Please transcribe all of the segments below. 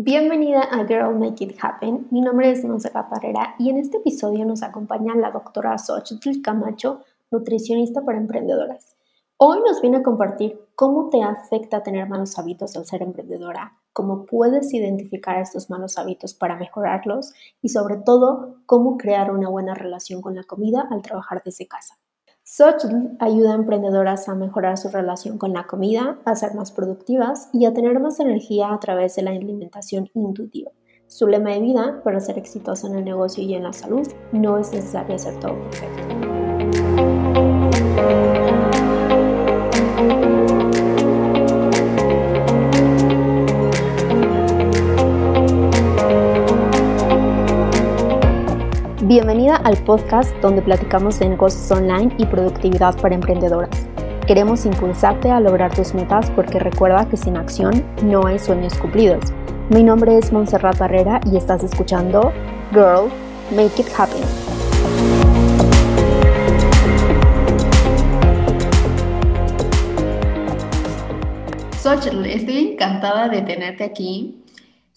Bienvenida a Girl Make It Happen. Mi nombre es Monserrat Barrera y en este episodio nos acompaña la doctora Xochitl Camacho, nutricionista para emprendedoras. Hoy nos viene a compartir cómo te afecta tener malos hábitos al ser emprendedora, cómo puedes identificar estos malos hábitos para mejorarlos y sobre todo cómo crear una buena relación con la comida al trabajar desde casa. Xochitl ayuda a emprendedoras a mejorar su relación con la comida, a ser más productivas y a tener más energía a través de la alimentación intuitiva. Su lema de vida, para ser exitosa en el negocio y en la salud, no es necesario hacer todo perfecto. Bienvenida al podcast donde platicamos de negocios online y productividad para emprendedoras. Queremos impulsarte a lograr tus metas porque recuerda que sin acción no hay sueños cumplidos. Mi nombre es Montserrat Barrera y estás escuchando Girl, Make It Happen. Xochitl, estoy encantada de tenerte aquí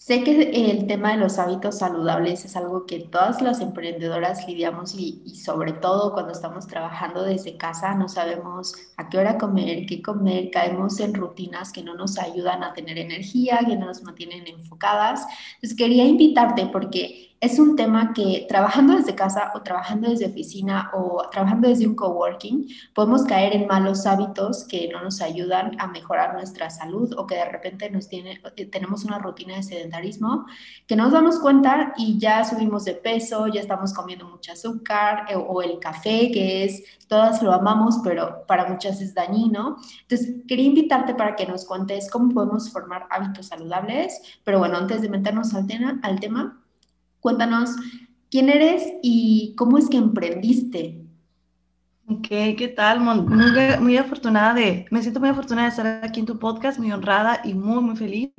Sé que el tema de los hábitos saludables es algo que todas las emprendedoras lidiamos y, sobre todo cuando estamos trabajando desde casa no sabemos a qué hora comer, qué comer, caemos en rutinas que no nos ayudan a tener energía, que no nos mantienen enfocadas. Entonces quería invitarte porque es un tema que trabajando desde casa o trabajando desde oficina o trabajando desde un coworking, podemos caer en malos hábitos que no nos ayudan a mejorar nuestra salud o que de repente nos tiene, eh, tenemos una rutina de sedentarismo que nos damos cuenta y ya subimos de peso, ya estamos comiendo mucho azúcar eh, o el café, que es, todas lo amamos, pero para muchas es dañino. Entonces, quería invitarte para que nos cuentes cómo podemos formar hábitos saludables, pero bueno, antes de meternos al, tema, al tema Cuéntanos quién eres y cómo es que emprendiste. Ok, ¿qué tal? Muy, muy, afortunada de, me siento muy afortunada de estar aquí en tu podcast, muy honrada y muy, muy feliz.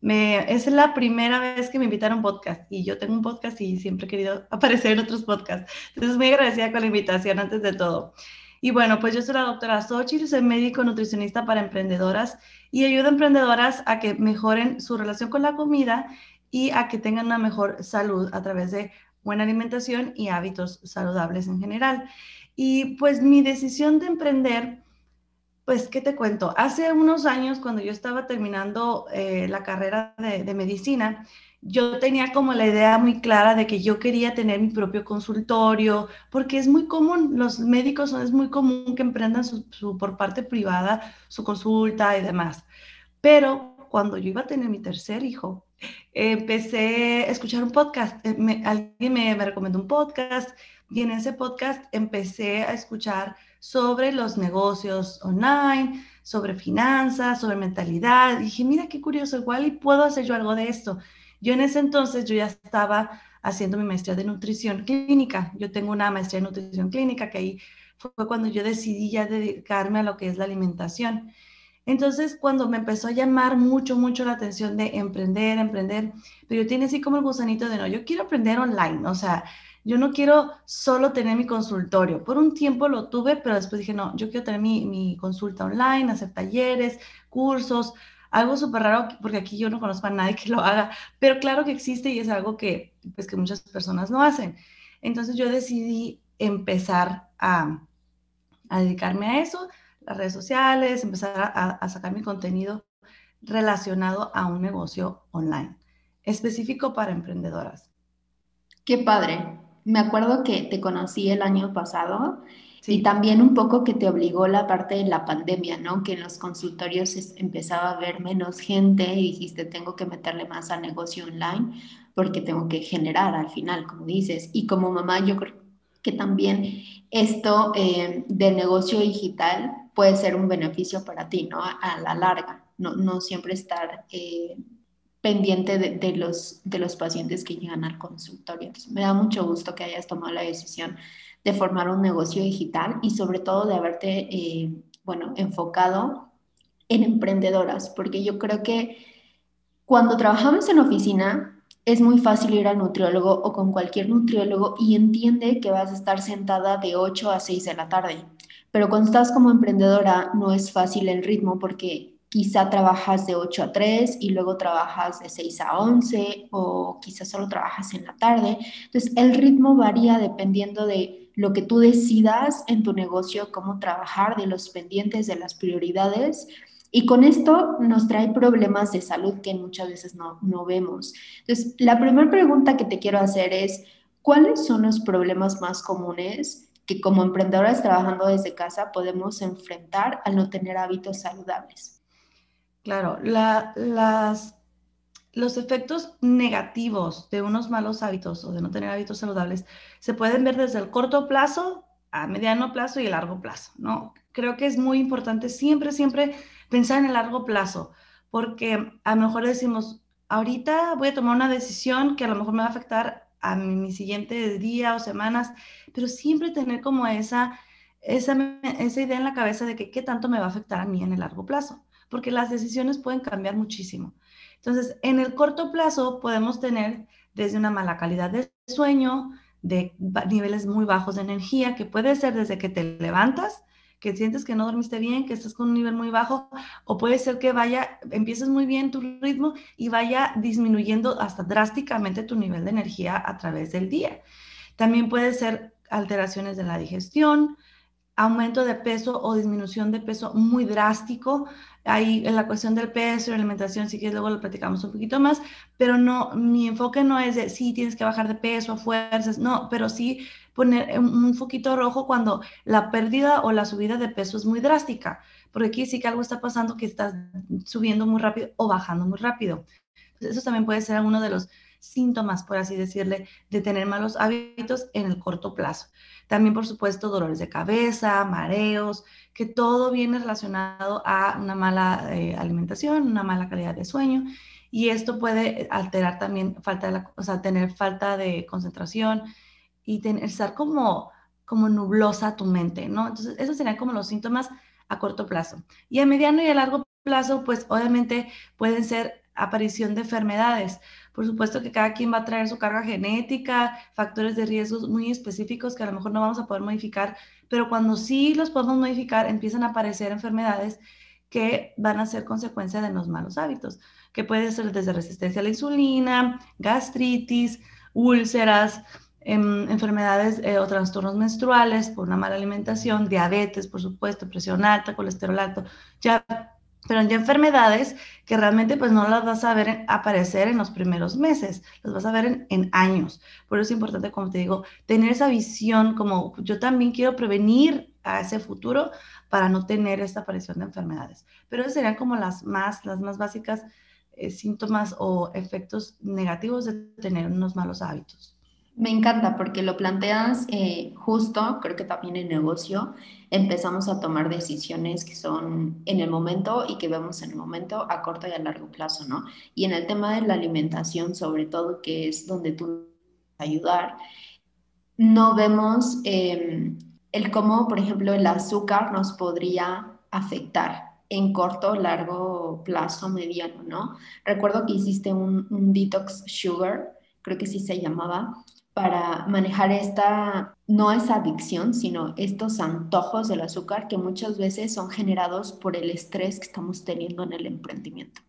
Me, es la primera vez que me invitaron a un podcast y yo tengo un podcast y siempre he querido aparecer en otros podcasts. Entonces, muy agradecida con la invitación antes de todo. Y bueno, pues yo soy la doctora Xochitl, soy médico nutricionista para emprendedoras y ayudo a emprendedoras a que mejoren su relación con la comida y a que tengan una mejor salud a través de buena alimentación y hábitos saludables en general. Y pues mi decisión de emprender, pues, ¿qué te cuento? Hace unos años, cuando yo estaba terminando eh, la carrera de, de, medicina, yo tenía como la idea muy clara de que yo quería tener mi propio consultorio, porque es muy común, los médicos es muy común que emprendan su, por parte privada su consulta y demás. Pero cuando yo iba a tener mi tercer hijo, empecé a escuchar un podcast. Eh, alguien me, me, recomendó un podcast y en ese podcast empecé a escuchar sobre los negocios online, sobre finanzas, sobre mentalidad. Y dije, mira qué curioso, igual y puedo hacer yo algo de esto. Yo en ese entonces yo ya estaba haciendo mi maestría de nutrición clínica. Yo tengo una maestría de nutrición clínica que ahí fue cuando yo decidí ya dedicarme a lo que es la alimentación. Entonces, cuando me empezó a llamar mucho, mucho la atención de emprender, emprender, pero yo tiene así como el gusanito de no, yo quiero aprender online, o sea, yo no quiero solo tener mi consultorio. Por un tiempo lo tuve, pero después dije, no, yo quiero tener mi, mi consulta online, hacer talleres, cursos, algo súper raro, porque aquí yo no conozco a nadie que lo haga, pero claro que existe y es algo que, pues, que muchas personas no hacen. Entonces yo decidí empezar a, a dedicarme a eso las redes sociales, empezar a, sacar mi contenido relacionado a un negocio online, específico para emprendedoras. Qué padre. Me acuerdo que te conocí el año pasado y también un poco que te obligó la parte de la pandemia, ¿no? Que en los consultorios empezaba a ver menos gente y dijiste, tengo que meterle más al negocio online porque tengo que generar al final, como dices. Y como mamá, yo creo que también esto eh, del negocio digital puede ser un beneficio para ti, ¿no? A, la larga, no, siempre estar eh, pendiente de, los, de los pacientes que llegan al consultorio. me da mucho gusto que hayas tomado la decisión de formar un negocio digital y sobre todo de haberte, eh, bueno, enfocado en emprendedoras, porque yo creo que cuando trabajamos en oficina, es muy fácil ir al nutriólogo o con cualquier nutriólogo y entiende que vas a estar sentada de 8 a 6 de la tarde pero cuando estás como emprendedora no es fácil el ritmo porque quizá trabajas de 8 a 3 y luego trabajas de 6 a 11 o quizás solo trabajas en la tarde. Entonces, el ritmo varía dependiendo de lo que tú decidas en tu negocio, cómo trabajar, de los pendientes, de las prioridades. Y con esto nos trae problemas de salud que muchas veces no, no vemos. Entonces, la primera pregunta que te quiero hacer es, ¿cuáles son los problemas más comunes que como emprendedoras trabajando desde casa podemos enfrentar al no tener hábitos saludables? Claro, las, los efectos negativos de unos malos hábitos o de no tener hábitos saludables se pueden ver desde el corto plazo a mediano plazo y el largo plazo, ¿no? Creo que es muy importante siempre, siempre pensar en el largo plazo, porque a lo mejor decimos, ahorita voy a tomar una decisión que a lo mejor me va a afectar a mi, siguiente día o semanas, pero siempre tener como esa, esa, esa idea en la cabeza de que qué tanto me va a afectar a mí en el largo plazo porque las decisiones pueden cambiar muchísimo. Entonces, en el corto plazo podemos tener desde una mala calidad de sueño, de niveles muy bajos de energía, que puede ser desde que te levantas, que sientes que no dormiste bien, que estás con un nivel muy bajo, o puede ser que vaya, empieces muy bien tu ritmo y vaya disminuyendo hasta drásticamente tu nivel de energía a través del día. También puede ser alteraciones de la digestión, aumento de peso o disminución de peso muy drástico. Ahí en la cuestión del peso y la alimentación, sí que luego lo platicamos un poquito más, pero no, mi enfoque no es de, sí, tienes que bajar de peso a fuerzas, no, pero sí poner un foquito rojo cuando la pérdida o la subida de peso es muy drástica, porque aquí sí que algo está pasando que estás subiendo muy rápido o bajando muy rápido. eso también puede ser uno de los síntomas, por así decirle, de tener malos hábitos en el corto plazo. También, por supuesto, dolores de cabeza, mareos, que todo viene relacionado a una mala eh, alimentación, una mala calidad de sueño. Y esto puede alterar también falta de o sea, tener falta de concentración y tener, estar como, como nublosa tu mente, ¿no? Entonces, esos serían como los síntomas a corto plazo. Y a mediano y a largo plazo, pues obviamente pueden ser aparición de enfermedades. Por supuesto que cada quien va a traer su carga genética, factores de riesgos muy específicos que a lo mejor no vamos a poder modificar, pero cuando sí los podemos modificar, empiezan a aparecer enfermedades que van a ser consecuencia de los malos hábitos, que puede ser desde resistencia a la insulina, gastritis, úlceras, em, enfermedades eh, o trastornos menstruales por una mala alimentación, diabetes, por supuesto, presión alta, colesterol alto, ya pero hay enfermedades que realmente pues no las vas a ver aparecer en los primeros meses, las vas a ver en, años. Por eso es importante, como te digo, tener esa visión como yo también quiero prevenir a ese futuro para no tener esta aparición de enfermedades. Pero esas serían como las más, las más básicas eh, síntomas o efectos negativos de tener unos malos hábitos. Me encanta porque lo planteas eh, justo, creo que también en negocio empezamos a tomar decisiones que son en el momento y que vemos en el momento a corto y a largo plazo, ¿no? Y en el tema de la alimentación, sobre todo, que es donde tú ayudar, no vemos em, el cómo, por ejemplo, el azúcar nos podría afectar en corto, largo plazo, mediano, ¿no? Recuerdo que hiciste un, un detox sugar, creo que sí se llamaba, para manejar esta, no esa adicción, sino estos antojos del azúcar que muchas veces son generados por el estrés que estamos teniendo en el emprendimiento.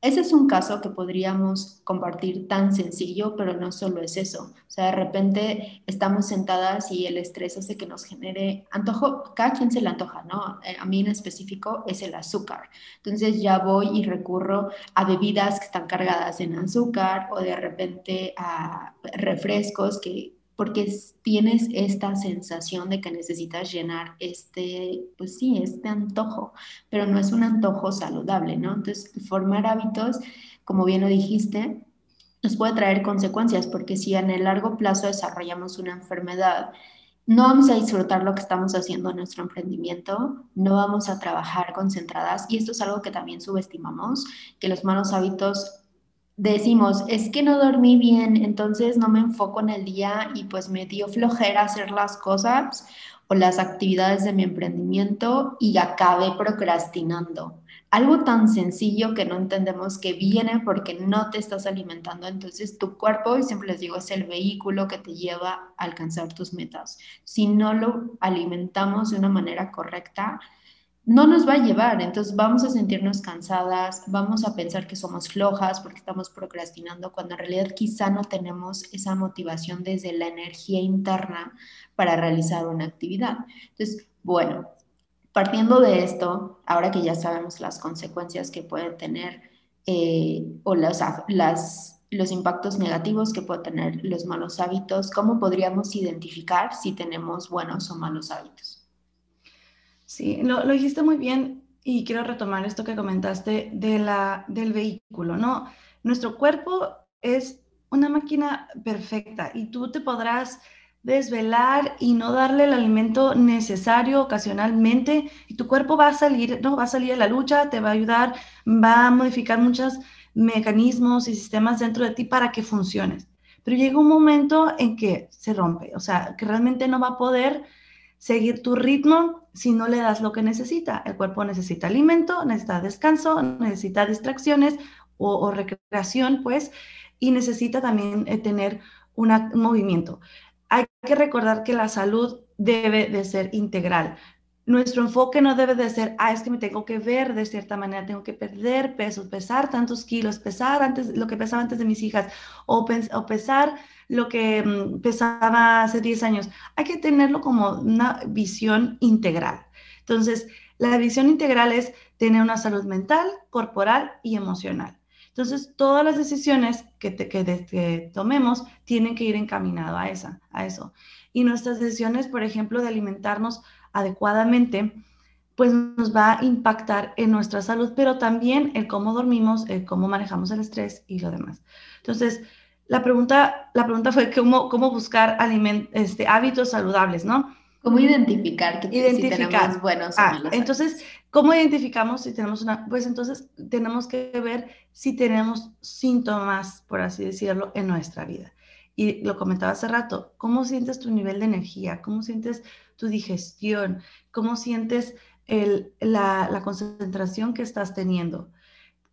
Ese es un caso que podríamos compartir tan sencillo, pero no solo es eso. O sea, de repente estamos sentadas y el estrés hace que nos genere antojo, cada quien se le antoja, ¿no? Eh, a mí en específico es el azúcar. Entonces ya voy y recurro a bebidas que están cargadas en azúcar o de repente a refrescos que porque tienes esta sensación de que necesitas llenar este, pues sí, este antojo, pero no es un antojo saludable, ¿no? Entonces, formar hábitos, como bien lo dijiste, nos puede traer consecuencias, porque si en el largo plazo desarrollamos una enfermedad, no vamos a disfrutar lo que estamos haciendo en nuestro emprendimiento, no vamos a trabajar concentradas y esto es algo que también subestimamos, que los malos hábitos decimos, es que no dormí bien, entonces no me enfoco en el día y pues me dio flojera hacer las cosas o las actividades de mi emprendimiento y acabé procrastinando. Algo tan sencillo que no entendemos que viene porque no te estás alimentando. Entonces tu cuerpo, y siempre les digo, es el vehículo que te lleva a alcanzar tus metas. Si no lo alimentamos de una manera correcta, no nos va a llevar. Entonces vamos a sentirnos cansadas, vamos a pensar que somos flojas porque estamos procrastinando, cuando en realidad quizá no tenemos esa motivación desde la energía interna para realizar una actividad. Entonces, bueno, partiendo de esto, ahora que ya sabemos las consecuencias que pueden tener eh, o las, los impactos negativos que pueden tener los malos hábitos, ¿cómo podríamos identificar si tenemos buenos o malos hábitos? Sí, lo, dijiste muy bien y quiero retomar esto que comentaste de la, del vehículo, ¿no? Nuestro cuerpo es una máquina perfecta y tú te podrás desvelar y no darle el alimento necesario ocasionalmente y tu cuerpo va a salir, ¿no? Va a salir a la lucha, te va a ayudar, va a modificar muchos mecanismos y sistemas dentro de ti para que funciones. Pero llega un momento en que se rompe, o sea, que realmente no va a poder seguir tu ritmo si no le das lo que necesita. El cuerpo necesita alimento, necesita descanso, necesita distracciones o, recreación, pues, y necesita también eh, tener un movimiento. Hay que recordar que la salud debe de ser integral. Nuestro enfoque no debe de ser, ah, es que me tengo que ver de cierta manera, tengo que perder peso, pesar tantos kilos, pesar antes lo que pesaba antes de mis hijas, o, o pesar lo que mm, pesaba hace 10 años. Hay que tenerlo como una visión integral. Entonces, la visión integral es tener una salud mental, corporal y emocional. Entonces, todas las decisiones que, que, tomemos tienen que ir encaminado a, esa, a eso. Y nuestras decisiones, por ejemplo, de alimentarnos adecuadamente, pues nos va a impactar en nuestra salud, pero también en cómo dormimos, en cómo manejamos el estrés y lo demás. Entonces, la pregunta, la pregunta fue cómo, cómo buscar este, hábitos saludables, ¿no? ¿Cómo identificar que identificar. Si tenemos buenos o ah, Entonces, ¿cómo identificamos si tenemos una? Pues entonces tenemos que ver si tenemos síntomas, por así decirlo, en nuestra vida. Y lo comentaba hace rato, ¿cómo sientes tu nivel de energía? ¿Cómo sientes tu digestión? ¿Cómo sientes el, la, la concentración que estás teniendo?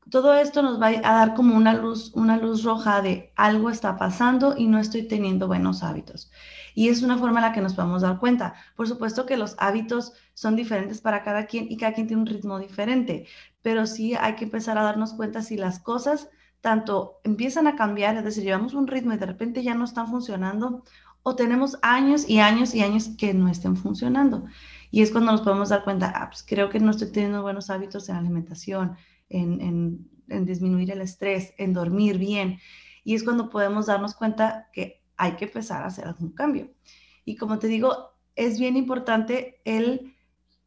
Todo esto nos va a dar como una luz, una luz roja de algo está pasando y no estoy teniendo buenos hábitos. Y es una forma en la que nos podemos dar cuenta. Por supuesto que los hábitos son diferentes para cada quien y cada quien tiene un ritmo diferente, pero sí hay que empezar a darnos cuenta si las cosas tanto empiezan a cambiar, es decir, llevamos un ritmo y de repente ya no están funcionando, o tenemos años y años y años que no estén funcionando. Y es cuando nos podemos dar cuenta, ah, pues creo que no estoy teniendo buenos hábitos en alimentación, en, disminuir el estrés, en dormir bien. Y es cuando podemos darnos cuenta que hay que empezar a hacer algún cambio. Y como te digo, es bien importante el,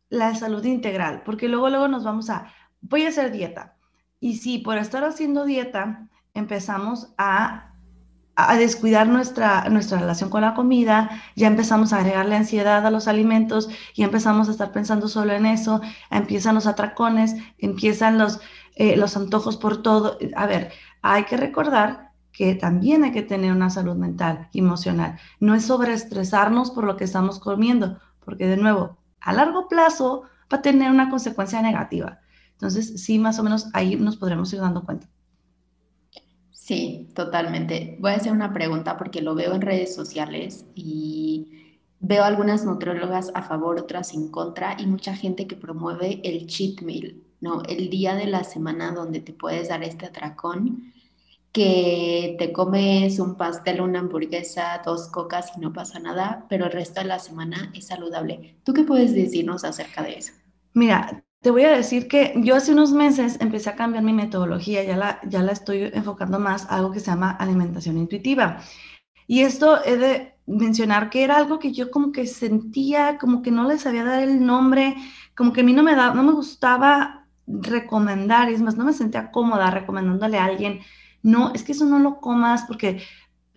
la salud integral, porque luego, luego nos vamos a, voy a hacer dieta. Y si por estar haciendo dieta empezamos a a descuidar nuestra, nuestra relación con la comida, ya empezamos a agregarle ansiedad a los alimentos, y empezamos a estar pensando solo en eso, empiezan los atracones, empiezan los, eh, los antojos por todo. A ver, hay que recordar que también hay que tener una salud mental emocional. No es sobreestresarnos por lo que estamos comiendo, porque de nuevo, a largo plazo va a tener una consecuencia negativa. Entonces, sí, más o menos ahí nos podremos ir dando cuenta. Sí, totalmente. Voy a hacer una pregunta porque lo veo en redes sociales y veo algunas nutriólogas a favor, otras en contra y mucha gente que promueve el cheat meal, ¿no? El día de la semana donde te puedes dar este atracón, que te comes un pastel, una hamburguesa, dos cocas y no pasa nada, pero el resto de la semana es saludable. ¿Tú qué puedes decirnos acerca de eso? Mira, te voy a decir que yo hace unos meses empecé a cambiar mi metodología, ya la, ya la estoy enfocando más a algo que se llama alimentación intuitiva. Y esto he de mencionar que era algo que yo como que sentía, como que no le sabía dar el nombre, como que a mí no me, da, no me gustaba recomendar, es más, no me sentía cómoda recomendándole a alguien, no, es que eso no lo comas porque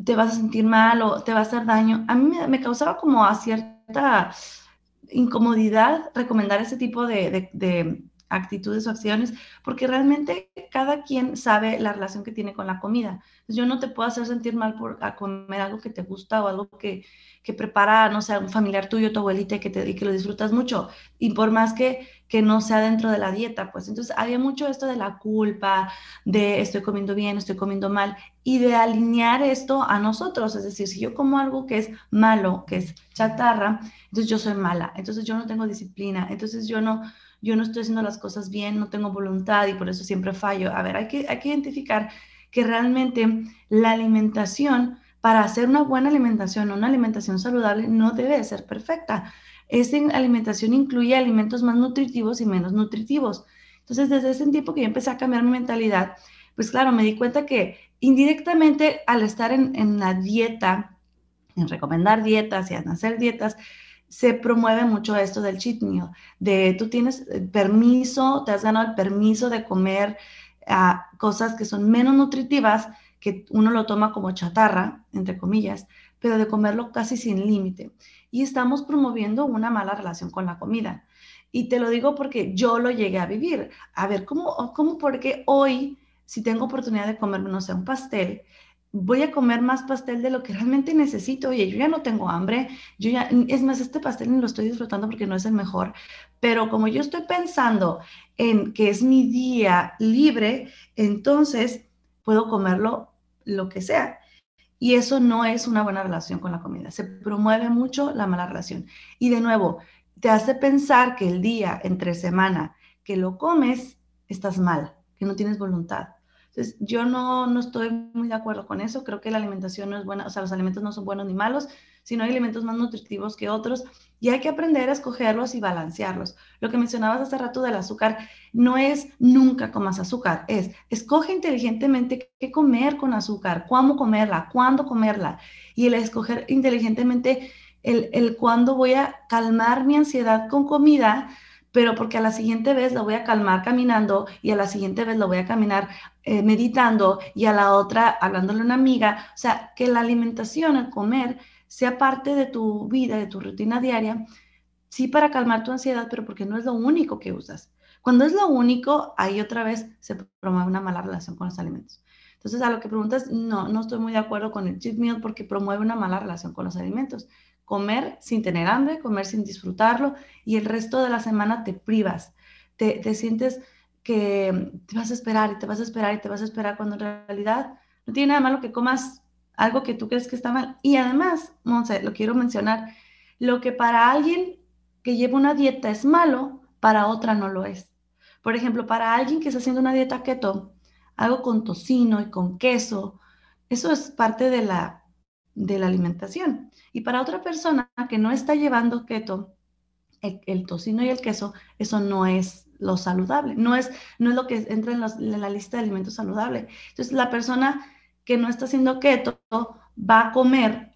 te vas a sentir mal o te va a hacer daño. A mí me, me causaba como a cierta incomodidad recomendar ese tipo de, de, actitudes o acciones, porque realmente cada quien sabe la relación que tiene con la comida. Yo no te puedo hacer sentir mal por comer algo que te gusta o algo que, que prepara, no sé, un familiar tuyo, tu abuelita, y que, te, y que lo disfrutas mucho. Y por más que, que no sea dentro de la dieta, pues entonces había mucho esto de la culpa, de estoy comiendo bien, estoy comiendo mal, y de alinear esto a nosotros. Es decir, si yo como algo que es malo, que es chatarra, entonces yo soy mala, entonces yo no tengo disciplina, entonces yo no yo no estoy haciendo las cosas bien, no tengo voluntad y por eso siempre fallo. A ver, hay que, hay que identificar que realmente la alimentación, para hacer una buena alimentación, una alimentación saludable, no debe ser perfecta. Esa alimentación incluye alimentos más nutritivos y menos nutritivos. Entonces, desde ese tiempo que yo empecé a cambiar mi mentalidad, pues claro, me di cuenta que indirectamente al estar en, en la dieta, en recomendar dietas y en hacer dietas, se promueve mucho esto del cheat meal, de tú tienes permiso, te has ganado el permiso de comer ah, cosas que son menos nutritivas, que uno lo toma como chatarra, entre comillas, pero de comerlo casi sin límite. Y estamos promoviendo una mala relación con la comida. Y te lo digo porque yo lo llegué a vivir. A ver, ¿cómo, cómo porque hoy, si tengo oportunidad de comerme, no sé, un pastel, voy a comer más pastel de lo que realmente necesito. Oye, yo ya no tengo hambre, yo ya, es más, este pastel ni lo estoy disfrutando porque no es el mejor, pero como yo estoy pensando en que es mi día libre, entonces puedo comerlo lo que sea. Y eso no es una buena relación con la comida. Se promueve mucho la mala relación. Y de nuevo, te hace pensar que el día entre semana que lo comes, estás mal, que no tienes voluntad. Entonces, yo no, no estoy muy de acuerdo con eso. Creo que la alimentación no es buena, o sea, los alimentos no son buenos ni malos, sino hay alimentos más nutritivos que otros y hay que aprender a escogerlos y balancearlos. Lo que mencionabas hace rato del azúcar no es nunca comas azúcar, es escoge inteligentemente qué comer con azúcar, cómo comerla, cuándo comerla y el escoger inteligentemente el, el cuándo voy a calmar mi ansiedad con comida pero porque a la siguiente vez lo voy a calmar caminando y a la siguiente vez lo voy a caminar eh, meditando y a la otra hablándole a una amiga. O sea, que la alimentación, el comer, sea parte de tu vida, de tu rutina diaria, sí para calmar tu ansiedad, pero porque no es lo único que usas. Cuando es lo único, ahí otra vez se promueve una mala relación con los alimentos. Entonces, a lo que preguntas, no, no estoy muy de acuerdo con el cheat meal porque promueve una mala relación con los alimentos comer sin tener hambre, comer sin disfrutarlo y el resto de la semana te privas, te, sientes que te vas a esperar y te vas a esperar y te vas a esperar cuando en realidad no tiene nada malo que comas algo que tú crees que está mal. Y además, Monse, lo quiero mencionar, lo que para alguien que lleva una dieta es malo, para otra no lo es. Por ejemplo, para alguien que está haciendo una dieta keto, algo con tocino y con queso, eso es parte de la, de la alimentación. Y para otra persona que no está llevando keto, el, tocino y el queso, eso no es lo saludable, no es, no es lo que entra en, la lista de alimentos saludables. Entonces, la persona que no está haciendo keto va a comer,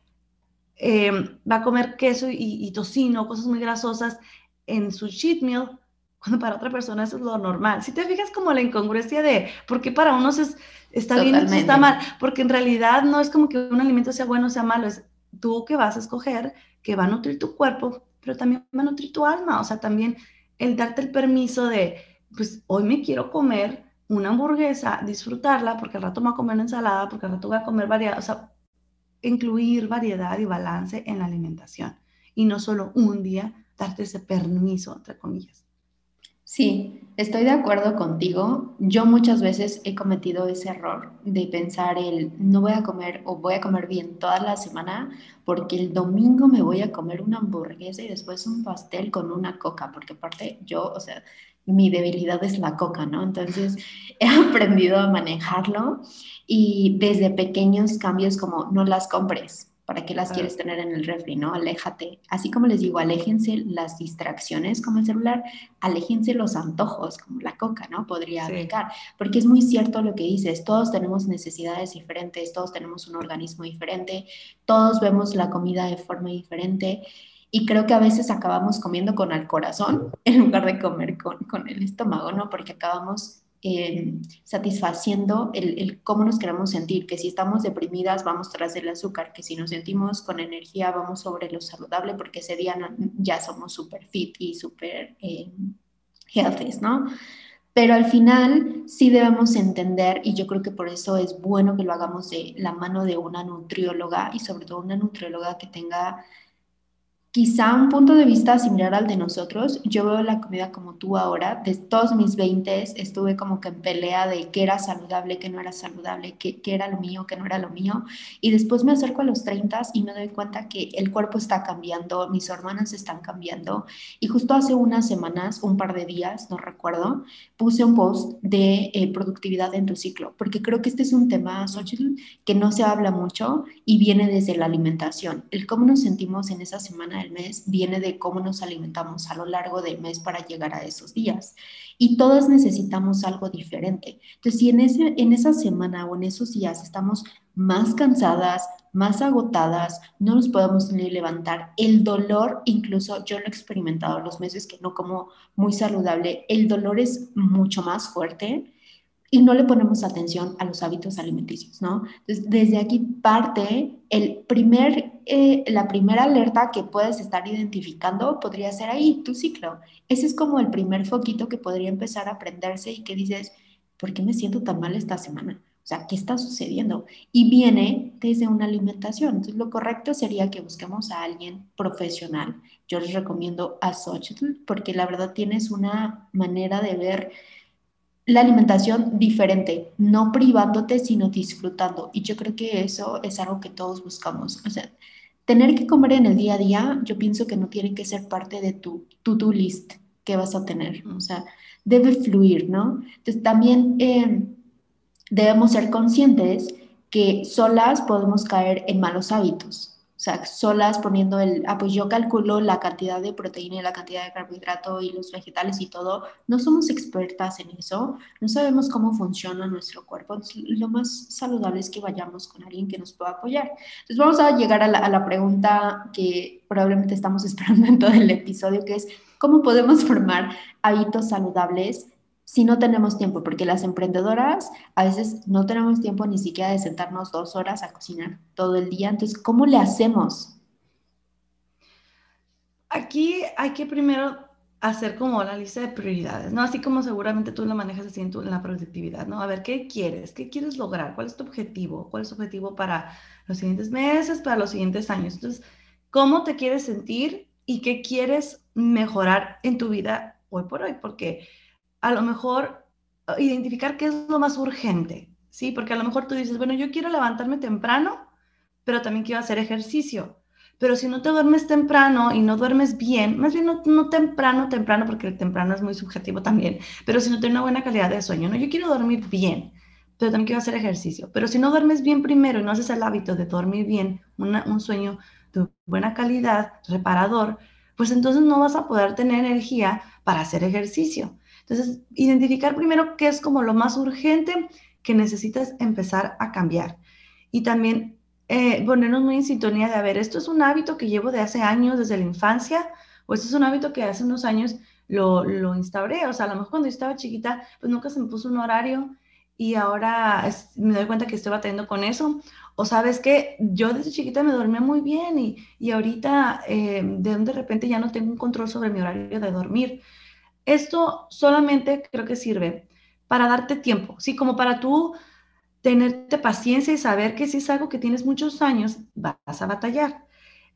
em, va a comer queso y, y, tocino, cosas muy grasosas en su cheat meal, cuando para otra persona eso es lo normal. Si te fijas como la incongruencia de por qué para unos es, está bien y está mal, porque en realidad no es como que un alimento sea bueno o sea malo, es tú que vas a escoger, que va a nutrir tu cuerpo, pero también va a nutrir tu alma. O sea, también el darte el permiso de, pues hoy me quiero comer una hamburguesa, disfrutarla, porque al rato me a comer una ensalada, porque al rato voy a comer variedad, o sea, incluir variedad y balance en la alimentación. Y no solo un día darte ese permiso, entre comillas. Sí, estoy de acuerdo contigo. Yo muchas veces he cometido ese error de pensar el no voy a comer o voy a comer bien toda la semana porque el domingo me voy a comer una hamburguesa y después un pastel con una coca, porque aparte yo, o sea, mi debilidad es la coca, ¿no? Entonces he aprendido a manejarlo y desde pequeños cambios como no las compres, ¿Para qué las quieres tener en el refri, no? Aléjate. Así como les digo, aléjense las distracciones como el celular, aléjense los antojos como la coca, ¿no? Podría aplicar. Porque es muy cierto lo que dices, todos tenemos necesidades diferentes, todos tenemos un organismo diferente, todos vemos la comida de forma diferente y creo que a veces acabamos comiendo con el corazón en lugar de comer con, con el estómago, ¿no? Porque acabamos satisfaciendo el, cómo nos queremos sentir, que si estamos deprimidas vamos tras el azúcar, que si nos sentimos con energía vamos sobre lo saludable porque ese día ya somos súper fit y súper eh, healthy, ¿no? Pero al final sí debemos entender, y yo creo que por eso es bueno que lo hagamos de la mano de una nutrióloga y sobre todo una nutrióloga que tenga quizá un punto de vista similar al de nosotros. Yo veo la comida como tú ahora. De todos mis 20 estuve como que en pelea de qué era saludable, qué no era saludable, qué, qué, era lo mío, qué no era lo mío. Y después me acerco a los 30 y me doy cuenta que el cuerpo está cambiando, mis hormonas están cambiando. Y justo hace unas semanas, un par de días, no recuerdo, puse un post de eh, productividad en tu ciclo, porque creo que este es un tema, Xochitl, que no se habla mucho y viene desde la alimentación. El cómo nos sentimos en esa semana mes viene de cómo nos alimentamos a lo largo del mes para llegar a esos días. Y todos necesitamos algo diferente. Entonces, si en, ese, en esa semana o en esos días estamos más cansadas, más agotadas, no nos podemos levantar. El dolor, incluso yo lo he experimentado los meses que no como muy saludable, el dolor es mucho más fuerte y no le ponemos atención a los hábitos alimenticios, ¿no? Entonces, desde aquí parte el primer, eh, la primera alerta que puedes estar identificando podría ser ahí, tu ciclo. Ese es como el primer foquito que podría empezar a prenderse y que dices, ¿por qué me siento tan mal esta semana? O sea, ¿qué está sucediendo? Y viene desde una alimentación. Entonces, lo correcto sería que busquemos a alguien profesional. Yo les recomiendo a Xochitl porque la verdad tienes una manera de ver la alimentación diferente, no privándote, sino disfrutando. Y yo creo que eso es algo que todos buscamos. O sea, tener que comer en el día a día, yo pienso que no tiene que ser parte de tu to-do list que vas a tener. O sea, debe fluir, ¿no? Entonces, también eh, debemos ser conscientes que solas podemos caer en malos hábitos sea, solas poniendo el, ah, pues yo calculo la cantidad de proteína y la cantidad de carbohidrato y los vegetales y todo, no somos expertas en eso, no sabemos cómo funciona nuestro cuerpo, lo más saludable es que vayamos con alguien que nos pueda apoyar. Entonces vamos a llegar a la, a la pregunta que probablemente estamos esperando en todo el episodio, que es, ¿cómo podemos formar hábitos saludables? Si no tenemos tiempo, porque las emprendedoras a veces no tenemos tiempo ni siquiera de sentarnos dos horas a cocinar todo el día. Entonces, ¿cómo le hacemos? Aquí hay que primero hacer como la lista de prioridades, ¿no? Así como seguramente tú lo manejas así en, en la productividad, ¿no? A ver, ¿qué quieres? ¿Qué quieres lograr? ¿Cuál es tu objetivo? ¿Cuál es tu objetivo para los siguientes meses, para los siguientes años? Entonces, ¿cómo te quieres sentir y qué quieres mejorar en tu vida hoy por hoy? Porque a lo mejor uh, identificar qué es lo más urgente, ¿sí? Porque a lo mejor tú dices, bueno, yo quiero levantarme temprano, pero también quiero hacer ejercicio. Pero si no te duermes temprano y no duermes bien, más bien no, temprano, temprano, porque el temprano es muy subjetivo también, pero si no tienes una buena calidad de sueño, ¿no? Yo quiero dormir bien, pero también quiero hacer ejercicio. Pero si no duermes bien primero y no haces el hábito de dormir bien, un sueño de buena calidad, reparador, pues entonces no vas a poder tener energía para hacer ejercicio. Entonces, identificar primero qué es como lo más urgente que necesitas empezar a cambiar. Y también eh, ponernos muy en sintonía de, a ver, esto es un hábito que llevo de hace años, desde la infancia, o esto es un hábito que hace unos años lo, lo instauré. O sea, a lo mejor cuando yo estaba chiquita, pues nunca se me puso un horario y ahora me doy cuenta que estoy batallando con eso. O sabes que yo desde chiquita me dormía muy bien y, y ahorita eh, de, de repente ya no tengo un control sobre mi horario de dormir. Esto solamente creo que sirve para darte tiempo, ¿sí? Como para tú tenerte paciencia y saber que si es algo que tienes muchos años, vas a batallar.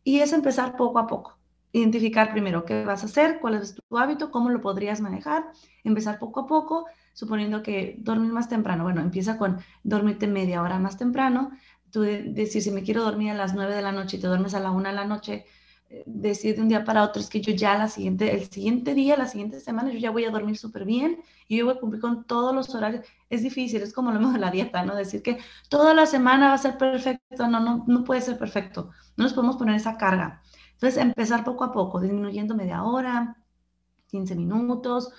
Y es empezar poco a poco. Identificar primero qué vas a hacer, cuál es tu hábito, cómo lo podrías manejar, empezar poco a poco, suponiendo que dormir más temprano. Bueno, empieza con dormirte media hora más temprano. Tú decir, si me quiero dormir a las 9 de la noche y te duermes a la 1 de la noche, decir de un día para otro es que yo ya la siguiente, el siguiente día, la siguiente semana, yo ya voy a dormir súper bien y yo voy a cumplir con todos los horarios. Es difícil, es como lo mismo de la dieta, ¿no? Decir que toda la semana va a ser perfecto, no, no, no puede ser perfecto. No nos podemos poner esa carga. Entonces, empezar poco a poco, disminuyendo media hora, 15 minutos.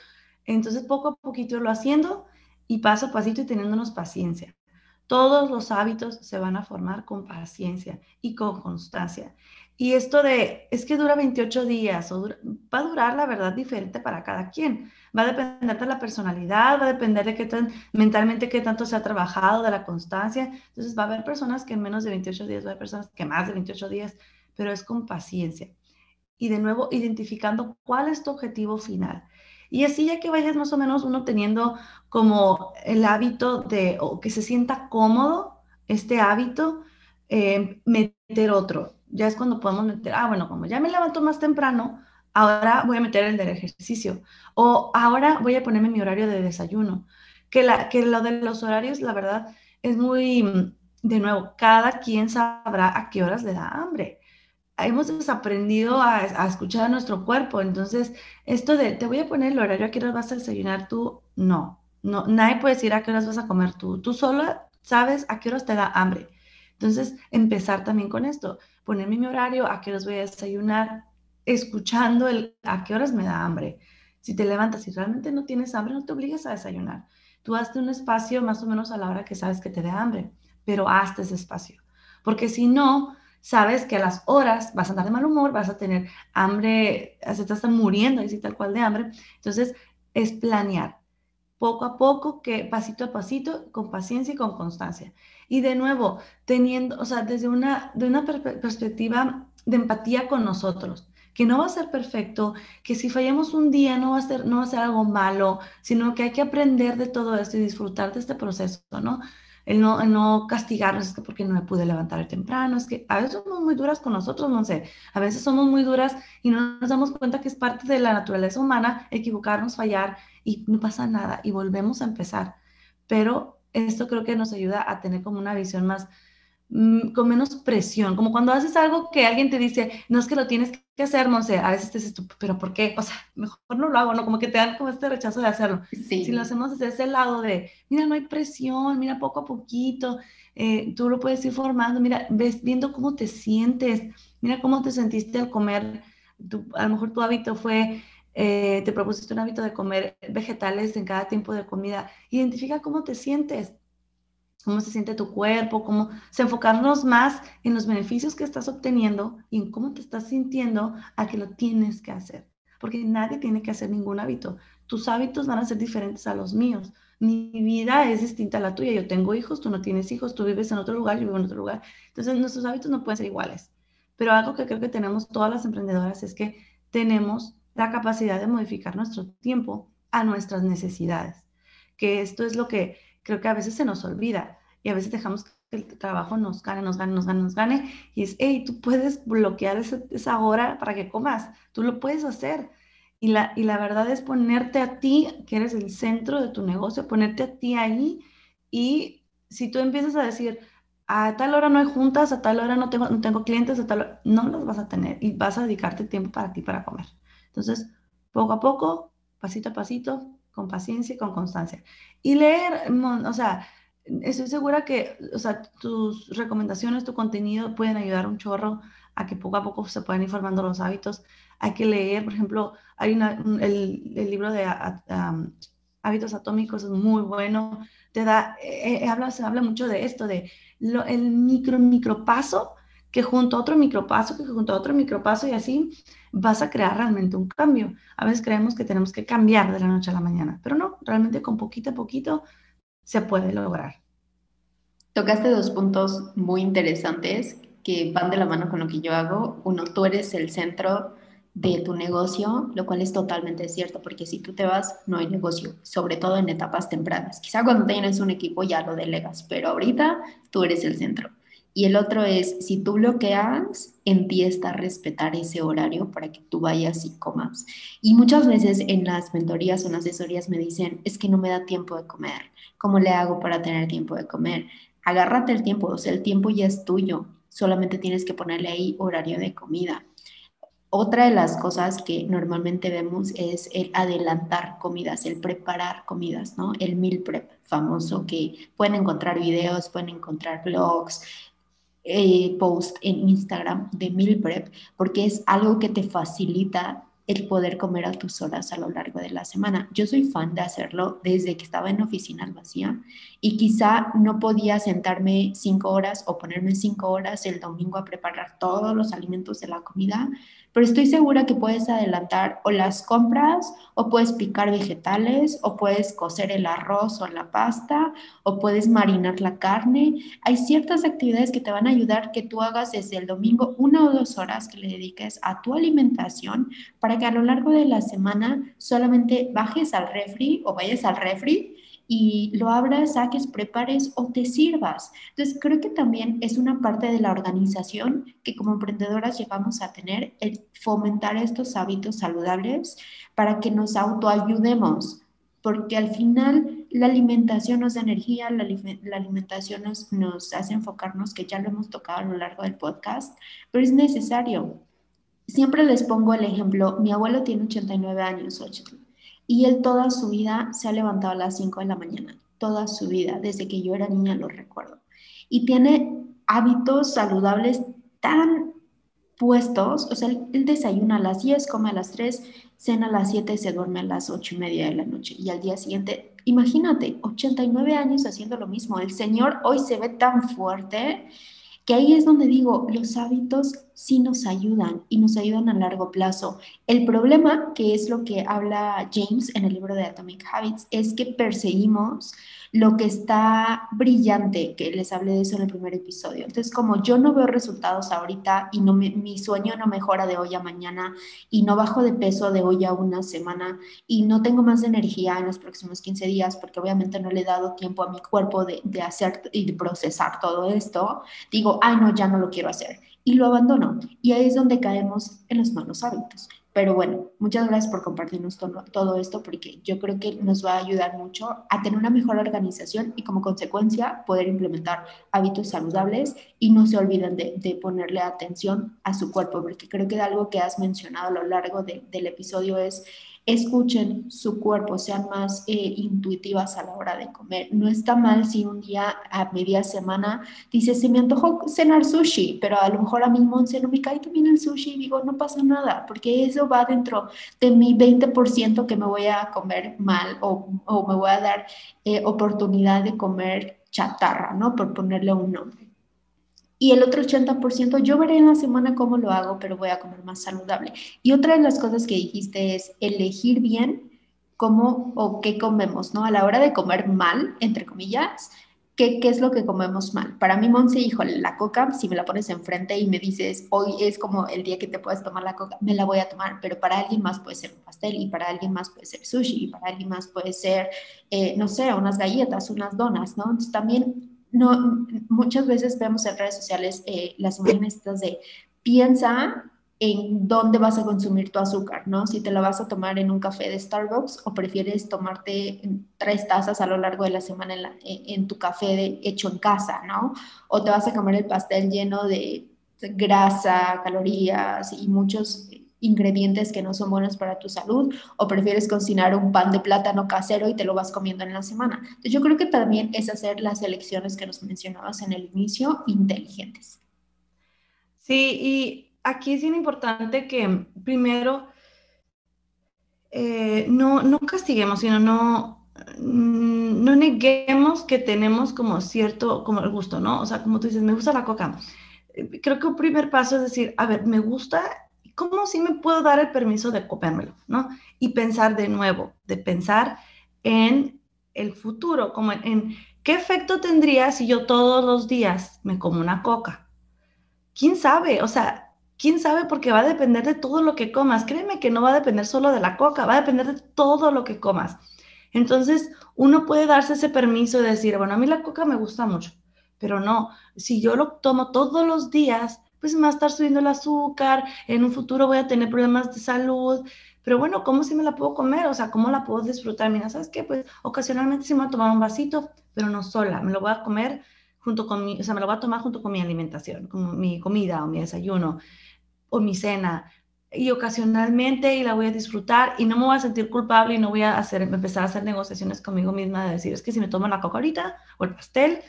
Entonces, poco a poquito lo haciendo y paso a pasito y teniéndonos paciencia. Todos los hábitos se van a formar con paciencia y con constancia. Y esto de, es que dura 28 días, o va a durar la verdad diferente para cada quien. Va a depender de la personalidad, va a depender de qué tan mentalmente qué tanto se ha trabajado, de la constancia. Entonces va a haber personas que en menos de 28 días, va a haber personas que más de 28 días, pero es con paciencia. Y de nuevo, identificando cuál es tu objetivo final. Y así ya que vayas más o menos uno teniendo como el hábito de, o que se sienta cómodo este hábito, eh, meter otro. Ya es cuando podemos meter, ah, bueno, como ya me levanto más temprano, ahora voy a meter el del ejercicio o ahora voy a ponerme mi horario de desayuno. Que, la, que lo de los horarios, la verdad, es muy, de nuevo, cada quien sabrá a qué horas le da hambre. Hemos desaprendido a, a escuchar a nuestro cuerpo, entonces esto de te voy a poner el horario a qué horas vas a desayunar tú, no, no, nadie puede decir a qué horas vas a comer tú, tú solo sabes a qué horas te da hambre. Entonces, empezar también con esto, ponerme mi horario, a qué horas voy a desayunar, escuchando el a qué horas me da hambre. Si te levantas y realmente no tienes hambre, no te obligues a desayunar. Tú hazte un espacio más o menos a la hora que sabes que te da hambre, pero hazte ese espacio. Porque si no, sabes que a las horas vas a andar de mal humor, vas a tener hambre, se te están muriendo, así tal cual de hambre. Entonces, es planear poco a poco, que pasito a pasito, con paciencia y con constancia. Y de nuevo, teniendo, o sea, desde una, de una perspectiva de empatía con nosotros que no va a ser perfecto, que si fallamos un día no va a ser, no va a ser algo malo, sino que hay que aprender de todo esto y disfrutar de este proceso, ¿no? El no, no castigarnos, es que porque no me pude levantar temprano, es que a veces somos muy duras con nosotros, no sé, a veces somos muy duras y no nos damos cuenta que es parte de la naturaleza humana equivocarnos, fallar y no pasa nada y volvemos a empezar. Pero esto creo que nos ayuda a tener como una visión más Mm, con menos presión, como cuando haces algo que alguien te dice, no es que lo tienes que hacer, no sé, a veces te dices tú, pero ¿por qué? O sea, mejor no lo hago, ¿no? Como que te dan como este rechazo de hacerlo. Si lo hacemos desde ese lado de, mira, no hay presión, mira poco a poquito, eh, tú lo puedes ir formando, mira, ves, viendo cómo te sientes, mira cómo te sentiste al comer, a lo mejor tu hábito fue eh, te propusiste un hábito de comer vegetales en cada tiempo de comida. Identifica cómo te sientes cómo se siente tu cuerpo, cómo se enfocarnos más en los beneficios que estás obteniendo y en cómo te estás sintiendo a que lo tienes que hacer. Porque nadie tiene que hacer ningún hábito. Tus hábitos van a ser diferentes a los míos. Mi vida es distinta a la tuya. Yo tengo hijos, tú no tienes hijos, tú vives en otro lugar, yo vivo en otro lugar. Entonces nuestros hábitos no pueden ser iguales. Pero algo que creo que tenemos todas las emprendedoras es que tenemos la capacidad de modificar nuestro tiempo a nuestras necesidades. Que esto es lo que creo que a veces se nos olvida y a veces dejamos que el trabajo nos gane, nos gane, nos gane, nos gane. Y es, hey, tú puedes bloquear esa hora para que comas, tú lo puedes hacer. Y la, y la verdad es ponerte a ti, que eres el centro de tu negocio, ponerte a ti ahí. Y si tú empiezas a decir, a tal hora no hay juntas, a tal hora no tengo, no tengo clientes, a tal hora, no los vas a tener y vas a dedicarte tiempo para ti para comer. Entonces, poco a poco, pasito a pasito, con paciencia y con constancia. Y leer, o sea, estoy segura que, o sea, tus recomendaciones, tu contenido pueden ayudar un chorro a que poco a poco se puedan ir formando los hábitos. Hay que leer, por ejemplo, hay una, el, libro de hábitos atómicos es muy bueno. Te da, eh, eh, habla, se habla mucho de esto, de el micro, micro paso que junto a otro micropaso, que junto a otro micropaso y así vas a crear realmente un cambio. A veces creemos que tenemos que cambiar de la noche a la mañana, pero no, realmente con poquito a poquito se puede lograr. Tocaste dos puntos muy interesantes que van de la mano con lo que yo hago. Uno, tú eres el centro de tu negocio, lo cual es totalmente cierto, porque si tú te vas, no hay negocio, sobre todo en etapas tempranas. Quizá cuando tienes un equipo ya lo delegas, pero ahorita tú eres el centro. Y el otro es, si tú bloqueas, empieza a respetar ese horario para que tú vayas y comas. Y muchas veces en las mentorías o en asesorías me dicen, es que no me da tiempo de comer. ¿Cómo le hago para tener tiempo de comer? Agárrate el tiempo, o sea, el tiempo ya es tuyo. Solamente tienes que ponerle ahí horario de comida. Otra de las cosas que normalmente vemos es el adelantar comidas, el preparar comidas, ¿no? El meal prep famoso que pueden encontrar videos, pueden encontrar blogs, eh, post en Instagram de meal prep porque es algo que te facilita el poder comer a tus horas a lo largo de la semana. Yo soy fan de hacerlo desde que estaba en oficina al vacía y quizá no podía sentarme cinco horas o ponerme cinco horas el domingo a preparar todos los alimentos de la comida, pero estoy segura que puedes adelantar o las compras o puedes picar vegetales o puedes cocer el arroz o la pasta o puedes marinar la carne. Hay ciertas actividades que te van a ayudar que tú hagas desde el domingo una o dos horas que le dediques a tu alimentación para que a lo largo de la semana solamente bajes al refri o vayas al refri y lo abras, saques, prepares o te sirvas. Entonces, creo que también es una parte de la organización que como emprendedoras llegamos a tener, el fomentar estos hábitos saludables para que nos autoayudemos, porque al final la alimentación nos da energía, la, alimentación nos, nos hace enfocarnos, que ya lo hemos tocado a lo largo del podcast, pero es necesario. Siempre les pongo el ejemplo, mi abuelo tiene 89 años, y él toda su vida se ha levantado a las 5 de la mañana, toda su vida, desde que yo era niña lo recuerdo. Y tiene hábitos saludables tan puestos, o sea, él, desayuna a las 10, come a las 3, cena a las 7, se duerme a las 8 y media de la noche. Y al día siguiente, imagínate, 89 años haciendo lo mismo. El Señor hoy se ve tan fuerte que ahí es donde digo, los hábitos sí nos ayudan y nos ayudan a largo plazo. El problema, que es lo que habla James en el libro de Atomic Habits, es que perseguimos lo que está brillante, que les hablé de eso en el primer episodio. Entonces, como yo no veo resultados ahorita y no mi sueño no mejora de hoy a mañana y no bajo de peso de hoy a una semana y no tengo más energía en los próximos 15 días porque obviamente no le he dado tiempo a mi cuerpo de, de hacer y de procesar todo esto, digo, ay, no, ya no lo quiero hacer y lo abandono. Y ahí es donde caemos en los malos hábitos. Pero bueno, muchas gracias por compartirnos todo, esto porque yo creo que nos va a ayudar mucho a tener una mejor organización y como consecuencia poder implementar hábitos saludables y no se olviden de, ponerle atención a su cuerpo porque creo que algo que has mencionado a lo largo del episodio es escuchen su cuerpo, sean más eh, intuitivas a la hora de comer. No está mal si un día a media semana dices, se me antojó cenar sushi, pero a lo mejor a mí, Monse, no me cae también el sushi y digo, no pasa nada, porque eso va dentro de mi 20% que me voy a comer mal o, me voy a dar eh, oportunidad de comer chatarra, ¿no? Por ponerle un nombre. Y el otro 80% yo veré en la semana cómo lo hago, pero voy a comer más saludable. Y otra de las cosas que dijiste es elegir bien cómo o qué comemos, ¿no? A la hora de comer mal, entre comillas, ¿qué, qué es lo que comemos mal? Para mí, Monse, híjole, la coca, si me la pones enfrente y me dices, hoy es como el día que te puedes tomar la coca, me la voy a tomar, pero para alguien más puede ser un pastel y para alguien más puede ser sushi y para alguien más puede ser, eh, no sé, unas galletas, unas donas, ¿no? Entonces también no, muchas veces vemos en redes sociales eh, las imágenes de piensa en dónde vas a consumir tu azúcar, ¿no? Si te la vas a tomar en un café de Starbucks o prefieres tomarte tres tazas a lo largo de la semana en, tu café hecho en casa, ¿no? O te vas a comer el pastel lleno de grasa, calorías y muchos ingredientes que no son buenos para tu salud o prefieres cocinar un pan de plátano casero y te lo vas comiendo en la semana. Entonces yo creo que también es hacer las elecciones que nos mencionabas en el inicio inteligentes. Sí, y aquí es bien importante que primero eh, no, no castiguemos, sino no, mm, no neguemos que tenemos como cierto, como el gusto, ¿no? O sea, como tú dices, me gusta la coca. Eh, creo que un primer paso es decir, a ver, me gusta ¿cómo sí me puedo dar el permiso de comérmelo? ¿no? Y pensar de nuevo, de pensar en el futuro, como en, qué efecto tendría si yo todos los días me como una coca. ¿Quién sabe? O sea, ¿quién sabe? Porque va a depender de todo lo que comas. Créeme que no va a depender solo de la coca, va a depender de todo lo que comas. Entonces, uno puede darse ese permiso de decir, bueno, a mí la coca me gusta mucho, pero no, si yo lo tomo todos los días, pues me va a estar subiendo el azúcar, en un futuro voy a tener problemas de salud, pero bueno, ¿cómo si me la puedo comer? O sea, ¿cómo la puedo disfrutar? Mira, ¿sabes qué? Pues ocasionalmente sí me voy a tomar un vasito, pero no sola, me lo voy a comer junto con mi, o sea, me lo voy a tomar junto con mi alimentación, como mi comida o mi desayuno o mi cena. Y ocasionalmente y la voy a disfrutar y no me voy a sentir culpable y no voy a hacer, empezar a hacer negociaciones conmigo misma de decir, es que si me tomo la coca ahorita o el pastel,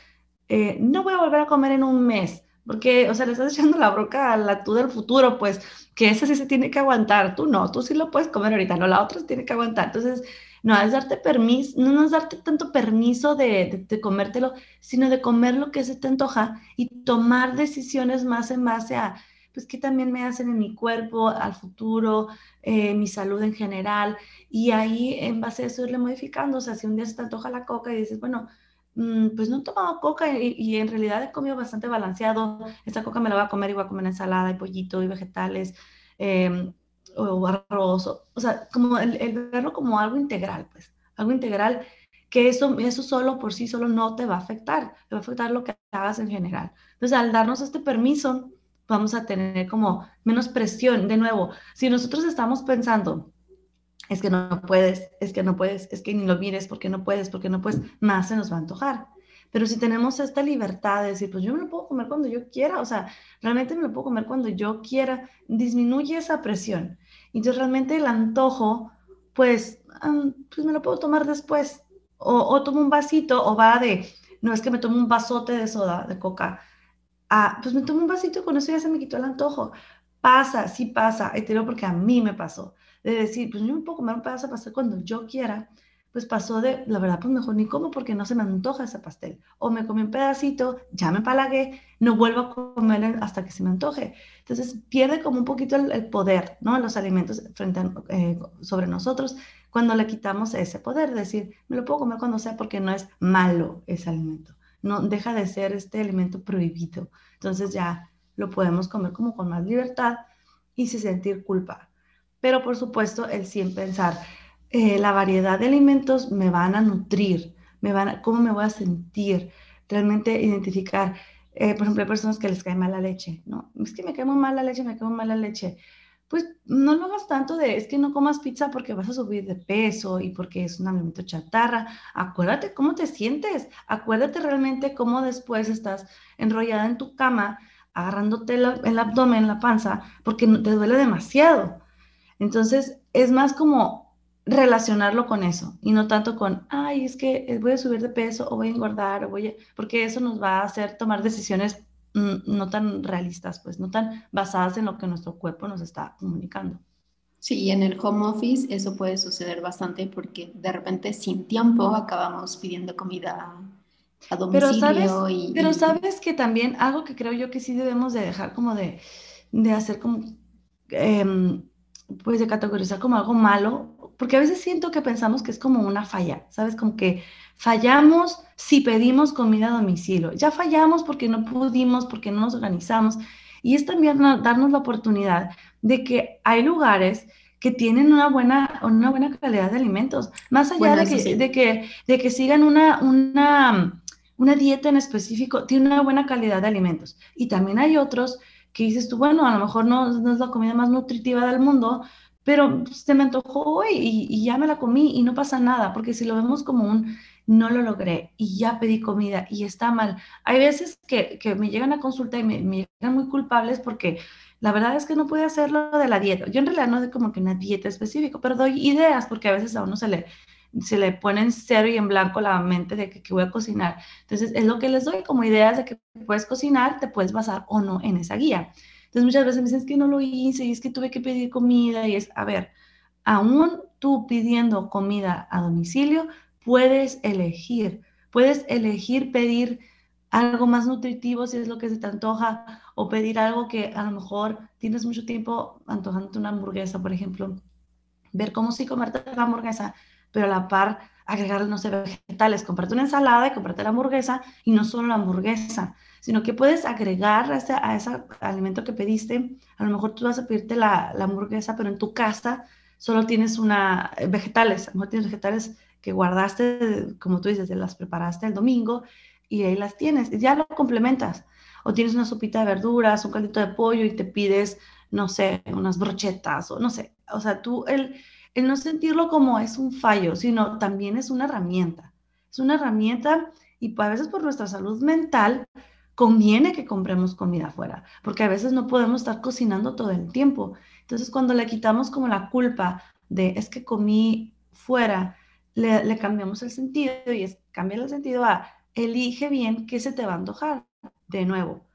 eh, no voy a volver a comer en un mes porque, o sea, le estás echando la broca a la tú del futuro, pues, que esa sí se tiene que aguantar, tú no, tú sí lo puedes comer ahorita, no, la otra se tiene que aguantar. Entonces, no es darte permiso, no es darte tanto permiso de, de, comértelo, sino de comer lo que se te antoja y tomar decisiones más en base a, pues, qué también me hacen en mi cuerpo, al futuro, eh, mi salud en general. Y ahí, en base a eso, irle modificando. O sea, si un día se te antoja la coca y dices, bueno, pues no he tomado coca y, en realidad he comido bastante balanceado. Esta coca me la voy a comer y voy a comer ensalada y pollito y vegetales em, o arroz. O, sea, como el, verlo como algo integral, pues, algo integral que eso, eso solo por sí solo no te va a afectar, te va a afectar lo que hagas en general. Entonces, al darnos este permiso, vamos a tener como menos presión. De nuevo, si nosotros estamos pensando, es que no puedes, es que no puedes, es que ni lo mires porque no puedes, porque no puedes, más se nos va a antojar. Pero si tenemos esta libertad de decir, pues yo me lo puedo comer cuando yo quiera, o sea, realmente me lo puedo comer cuando yo quiera, disminuye esa presión. Entonces realmente el antojo, pues, pues me lo puedo tomar después. O, o tomo un vasito o va de, no es que me tomo un vasote de soda, de coca. Ah, pues me tomo un vasito y con eso ya se me quitó el antojo. Pasa, sí pasa, y te porque a mí me pasó. De decir, pues yo me puedo comer un pedazo de pastel cuando yo quiera, pues pasó de, la verdad, pues mejor ni como porque no se me antoja ese pastel. O me comí un pedacito, ya me palagué, no vuelvo a comer hasta que se me antoje. Entonces pierde como un poquito el, poder, ¿no? Los alimentos frente eh, sobre nosotros cuando le quitamos ese poder, decir, me lo puedo comer cuando sea porque no es malo ese alimento. No deja de ser este alimento prohibido. Entonces ya lo podemos comer como con más libertad y sin sentir culpa. Pero por supuesto, el sin pensar, eh, la variedad de alimentos me van a nutrir, me van a, cómo me voy a sentir, realmente identificar. Eh, por ejemplo, hay personas que les cae mal la leche, ¿no? Es que me cae mal la leche, me cae mal la leche. Pues no lo hagas tanto de, es que no comas pizza porque vas a subir de peso y porque es un alimento chatarra. Acuérdate cómo te sientes, acuérdate realmente cómo después estás enrollada en tu cama, agarrándote el abdomen, la panza, porque te duele demasiado. Entonces, es más como relacionarlo con eso y no tanto con, ay, es que eh, voy a subir de peso o voy a engordar o voy a, porque eso nos va a hacer tomar decisiones mm, no tan realistas, pues no tan basadas en lo que nuestro cuerpo nos está comunicando. Sí, en el home office eso puede suceder bastante porque de repente sin tiempo acabamos pidiendo comida a domicilio. Pero sabes, pero sabes que también algo que creo yo que sí debemos de dejar como de, de hacer como, em, pues de categorizar como algo malo porque a veces siento que pensamos que es como una falla, ¿sabes? Como que fallamos si pedimos comida a domicilio, ya fallamos porque no pudimos, porque no nos organizamos, y es también darnos la oportunidad de que hay lugares que tienen una buena, una buena calidad de alimentos, más allá de, que, de, que, de que sigan una, una, una dieta en específico, tiene una buena calidad de alimentos. Y también hay otros que dices tú, bueno, a lo mejor no, es la comida más nutritiva del mundo, pero se me antojó y, y, ya me la comí y no pasa nada, porque si lo vemos como un no lo logré y ya pedí comida y está mal. Hay veces que, que me llegan a consulta y me, me, llegan muy culpables porque la verdad es que no pude hacerlo de la dieta. Yo en realidad no doy como que una dieta específica, pero doy ideas porque a veces a uno se le, se le pone en cero y en blanco la mente de que, que voy a cocinar. Entonces es lo que les doy como ideas de que puedes cocinar, te puedes basar o no en esa guía. Entonces muchas veces me dicen, es que no lo hice y es que tuve que pedir comida y es, a ver, aún tú pidiendo comida a domicilio, puedes elegir, puedes elegir pedir algo más nutritivo si es lo que se te antoja o pedir algo que a lo mejor tienes mucho tiempo antojándote una hamburguesa, por ejemplo. Ver cómo sí comerte la hamburguesa, pero a la par agregar, no sé, vegetales, comprarte una ensalada y comprarte la hamburguesa y no solo la hamburguesa sino que puedes agregar a ese, a ese alimento que pediste. A lo mejor tú vas a pedirte la, la hamburguesa, pero en tu casa solo tienes una, eh, vegetales, a lo mejor tienes vegetales que guardaste, como tú dices, las preparaste el domingo y ahí las tienes, y ya lo complementas. O tienes una sopita de verduras, un caldito de pollo y te pides, no sé, unas brochetas o no sé. O sea, tú, el, el no sentirlo como es un fallo, sino también es una herramienta. Es una herramienta y a veces por nuestra salud mental conviene que compremos comida afuera, porque a veces no podemos estar cocinando todo el tiempo. Entonces, cuando le quitamos como la culpa de es que comí fuera, le, cambiamos el sentido y es cambiar el sentido a elige bien qué se te va a antojar. De nuevo,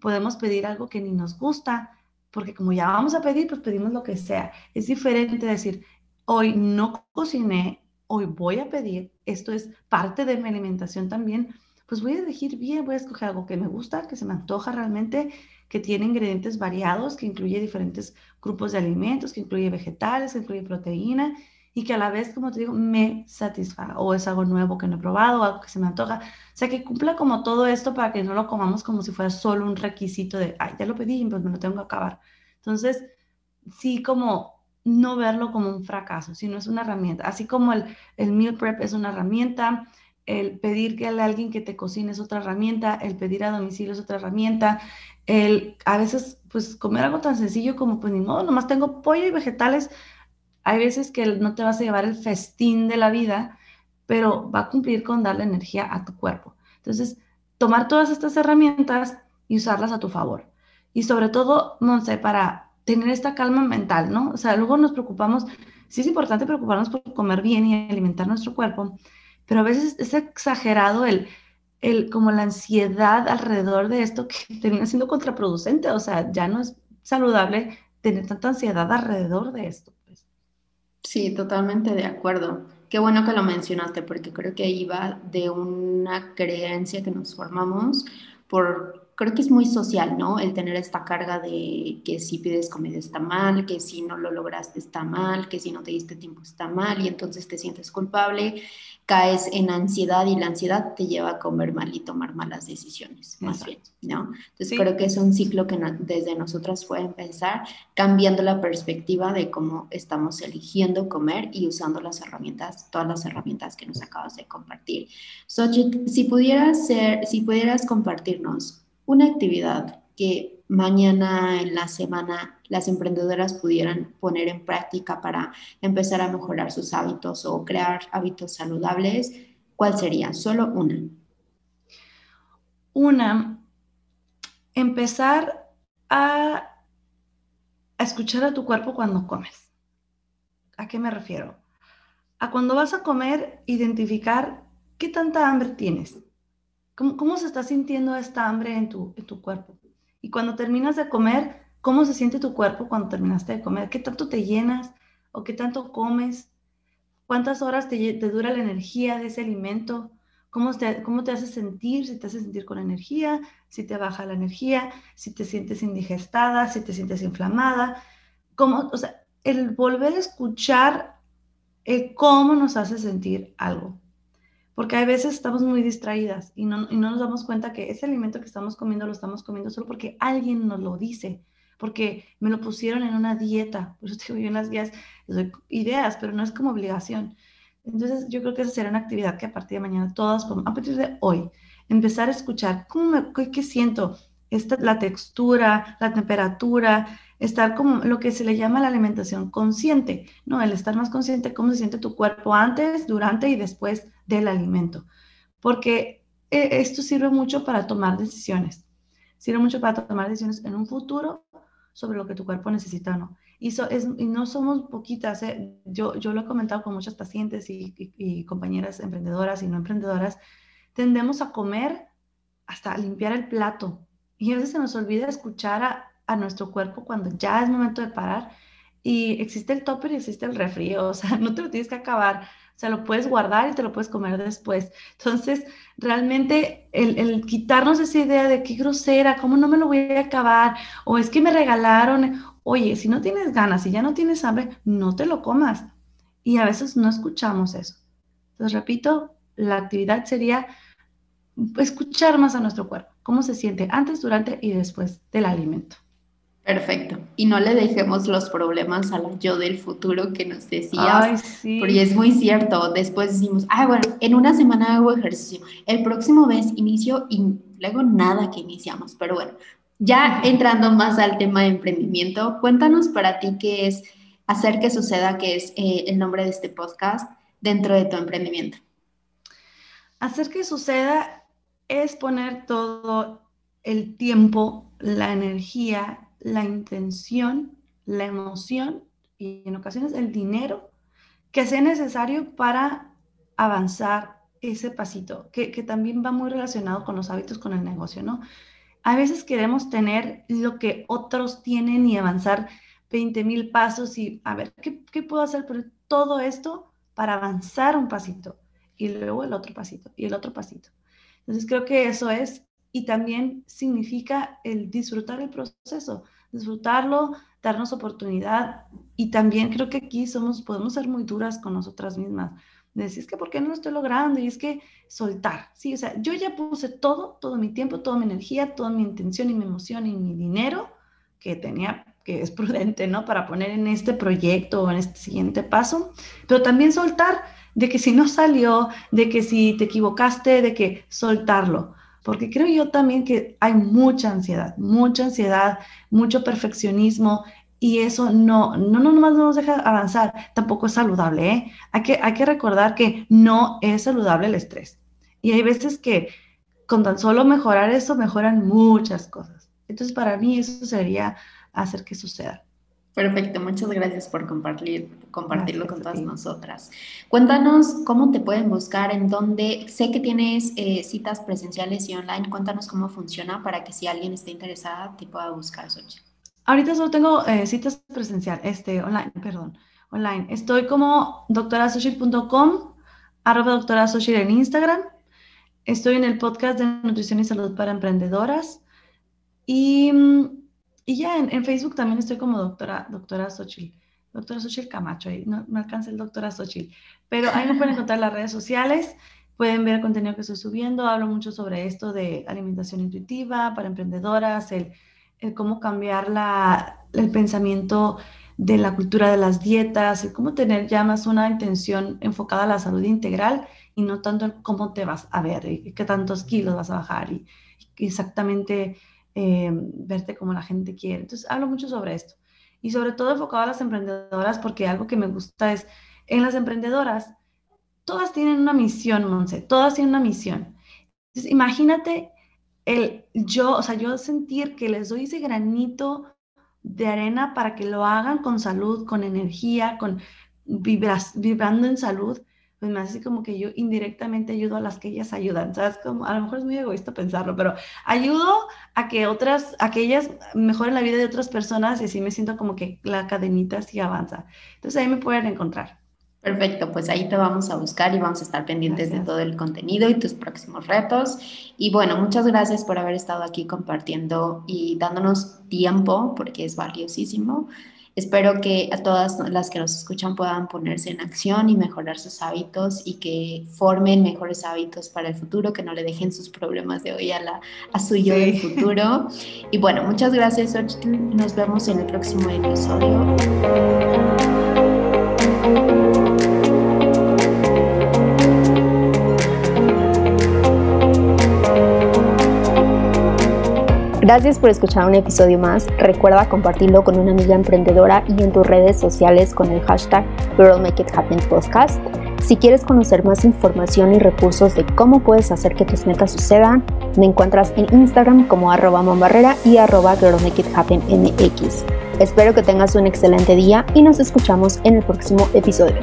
podemos pedir algo que ni nos gusta, porque como ya vamos a pedir, pues pedimos lo que sea. Es diferente decir, hoy no cociné, hoy voy a pedir, esto es parte de mi alimentación también, pues voy a elegir bien, voy a escoger algo que me gusta, que se me antoja realmente, que tiene ingredientes variados, que incluye diferentes grupos de alimentos, que incluye vegetales, que incluye proteína y que a la vez, como te digo, me satisfaga o es algo nuevo que no he probado, algo que se me antoja. O sea, que cumpla como todo esto para que no lo comamos como si fuera solo un requisito de, ay, ya lo pedí, pues me lo tengo que acabar. Entonces, sí, como no verlo como un fracaso, sino es una herramienta. Así como el, el meal prep es una herramienta, el pedir que a alguien que te cocine es otra herramienta, el pedir a domicilio es otra herramienta, el a veces pues comer algo tan sencillo como pues ni modo, nomás tengo pollo y vegetales, hay veces que no te vas a llevar el festín de la vida, pero va a cumplir con darle energía a tu cuerpo. Entonces, tomar todas estas herramientas y usarlas a tu favor. Y sobre todo, sé, para tener esta calma mental, ¿no? O sea, luego nos preocupamos, sí es importante preocuparnos por comer bien y alimentar nuestro cuerpo, pero a veces es exagerado el, el como la ansiedad alrededor de esto que termina siendo contraproducente, o sea, ya no es saludable tener tanta ansiedad alrededor de esto. Pues. Sí, totalmente de acuerdo. Qué bueno que lo mencionaste porque creo que va de una creencia que nos formamos por creo que es muy social, ¿no? El tener esta carga de que si pides comida está mal, que si no lo lograste está mal, que si no te diste tiempo está mal y entonces te sientes culpable, caes en ansiedad y la ansiedad te lleva a comer mal y tomar malas decisiones, más bien, ¿no? Entonces creo que es un ciclo que desde nosotras puede empezar cambiando la perspectiva de cómo estamos eligiendo comer y usando las herramientas, todas las herramientas que nos acabas de compartir. Xochitl, si pudieras ser, si pudieras compartirnos una actividad que mañana en la semana las emprendedoras pudieran poner en práctica para empezar a mejorar sus hábitos o crear hábitos saludables, ¿cuál sería? Solo una. Una, empezar a, escuchar a tu cuerpo cuando comes. ¿A qué me refiero? A cuando vas a comer, identificar qué tanta hambre tienes ¿Cómo, se está sintiendo esta hambre en tu, en tu cuerpo? Y cuando terminas de comer, ¿cómo se siente tu cuerpo cuando terminaste de comer? ¿Qué tanto te llenas o qué tanto comes? ¿Cuántas horas te, te dura la energía de ese alimento? ¿Cómo te, ¿Cómo te hace sentir? Si te hace sentir con energía, si te baja la energía, si te sientes indigestada, si te sientes inflamada. ¿Cómo, o sea, el volver a escuchar el cómo nos hace sentir algo porque a veces estamos muy distraídas y no, y no nos damos cuenta que ese alimento que estamos comiendo lo estamos comiendo solo porque alguien nos lo dice, porque me lo pusieron en una dieta. Por eso te digo, en las guías ideas, pero no es como obligación. Entonces, yo creo que esa será una actividad que a partir de mañana todas, a partir de hoy, empezar a escuchar cómo me, qué, siento, esta, la textura, la temperatura, estar como lo que se le llama la alimentación consciente, ¿no? El estar más consciente cómo se siente tu cuerpo antes, durante y después del alimento. Porque eh, esto sirve mucho para tomar decisiones. Sirve mucho para tomar decisiones en un futuro sobre lo que tu cuerpo necesita o no. Y no somos poquitas. ¿eh? Yo, yo lo he comentado con muchas pacientes y, y, compañeras emprendedoras y no emprendedoras. Tendemos a comer hasta limpiar el plato. Y a veces se nos olvida escuchar a, a nuestro cuerpo cuando ya es momento de parar. Y existe el topper y existe el refrío. O sea, no te lo tienes que acabar o sea, lo puedes guardar y te lo puedes comer después. Entonces, realmente el, quitarnos esa idea de qué grosera, cómo no me lo voy a acabar, o es que me regalaron, oye, si no tienes ganas, y ya no tienes hambre, no te lo comas. Y a veces no escuchamos eso. Entonces, repito, la actividad sería escuchar más a nuestro cuerpo, cómo se siente antes, durante y después del alimento. Perfecto. Y no le dejemos los problemas a la yo del futuro que nos decías. Ay, sí. Porque es muy cierto. Después decimos, ah, bueno, en una semana hago ejercicio. El próximo mes inicio y luego nada que iniciamos. Pero bueno, ya entrando más al tema de emprendimiento, cuéntanos para ti qué es hacer que suceda, que es eh, el nombre de este podcast, dentro de tu emprendimiento. Hacer que suceda es poner todo el tiempo, la energía la intención, la emoción y en ocasiones el dinero que sea necesario para avanzar ese pasito, que, también va muy relacionado con los hábitos, con el negocio, ¿no? A veces queremos tener lo que otros tienen y avanzar 20 mil pasos y a ver, ¿qué, ¿qué, puedo hacer por todo esto para avanzar un pasito? Y luego el otro pasito y el otro pasito. Entonces creo que eso es y también significa el disfrutar el proceso, disfrutarlo, darnos oportunidad y también creo que aquí somos, podemos ser muy duras con nosotras mismas. Decir, es que ¿por qué no lo estoy logrando? Y es que soltar, sí, o sea, yo ya puse todo, todo mi tiempo, toda mi energía, toda mi intención y mi emoción y mi dinero que tenía que es prudente, ¿no? Para poner en este proyecto o en este siguiente paso, pero también soltar de que si no salió, de que si te equivocaste, de que soltarlo. Porque creo yo también que hay mucha ansiedad, mucha ansiedad, mucho perfeccionismo y eso no, no, no nomás no nos deja avanzar, tampoco es saludable. ¿eh? Hay, que, hay que recordar que no es saludable el estrés. Y hay veces que con tan solo mejorar eso, mejoran muchas cosas. Entonces, para mí eso sería hacer que suceda. Perfecto, muchas gracias por compartir, compartirlo con todas nosotras. Cuéntanos cómo te pueden buscar, en dónde, sé que tienes eh, citas presenciales y online, cuéntanos cómo funciona para que si alguien está interesada te pueda buscar. Ahorita solo tengo eh, citas presenciales, este, online, perdón, online. Estoy como doctorasochil.com, arroba doctorasochil en Instagram. Estoy en el podcast de Nutrición y Salud para Emprendedoras. Y mm, y ya en, Facebook también estoy como doctora, doctora Xochitl, doctora Xochitl Camacho, ahí no me alcanza el doctora Xochitl, pero ahí me pueden encontrar las redes sociales, pueden ver el contenido que estoy subiendo, hablo mucho sobre esto de alimentación intuitiva para emprendedoras, el, el cómo cambiar la, el pensamiento de la cultura de las dietas, el cómo tener ya más una intención enfocada a la salud integral y no tanto en cómo te vas a ver y qué tantos kilos vas a bajar y, y exactamente eh, verte como la gente quiere. Entonces, hablo mucho sobre esto. Y sobre todo enfocado a las emprendedoras, porque algo que me gusta es, en las emprendedoras, todas tienen una misión, Monse, todas tienen una misión. Entonces, imagínate el yo, o sea, yo sentir que les doy ese granito de arena para que lo hagan con salud, con energía, con vibrando en salud, pues me hace como que yo indirectamente ayudo a las que ellas ayudan, ¿sabes? Como, a lo mejor es muy egoísta pensarlo, pero ayudo a que otras, a que ellas mejoren la vida de otras personas y así me siento como que la cadenita sí avanza. Entonces ahí me pueden encontrar. Perfecto, pues ahí te vamos a buscar y vamos a estar pendientes de todo el contenido y tus próximos retos. Y bueno, muchas gracias por haber estado aquí compartiendo y dándonos tiempo, porque es valiosísimo. Espero que a todas las que nos escuchan puedan ponerse en acción y mejorar sus hábitos y que formen mejores hábitos para el futuro, que no le dejen sus problemas de hoy a, la, a su yo del futuro. Y bueno, muchas gracias, Nos vemos en el próximo episodio. Gracias por escuchar un episodio más. Recuerda compartirlo con una amiga emprendedora y en tus redes sociales con el hashtag Girl Make It Happen Podcast. Si quieres conocer más información y recursos de cómo puedes hacer que tus metas sucedan, me encuentras en Instagram como arroba y arroba Girl Make It Happen. Espero que tengas un excelente día y nos escuchamos en el próximo episodio.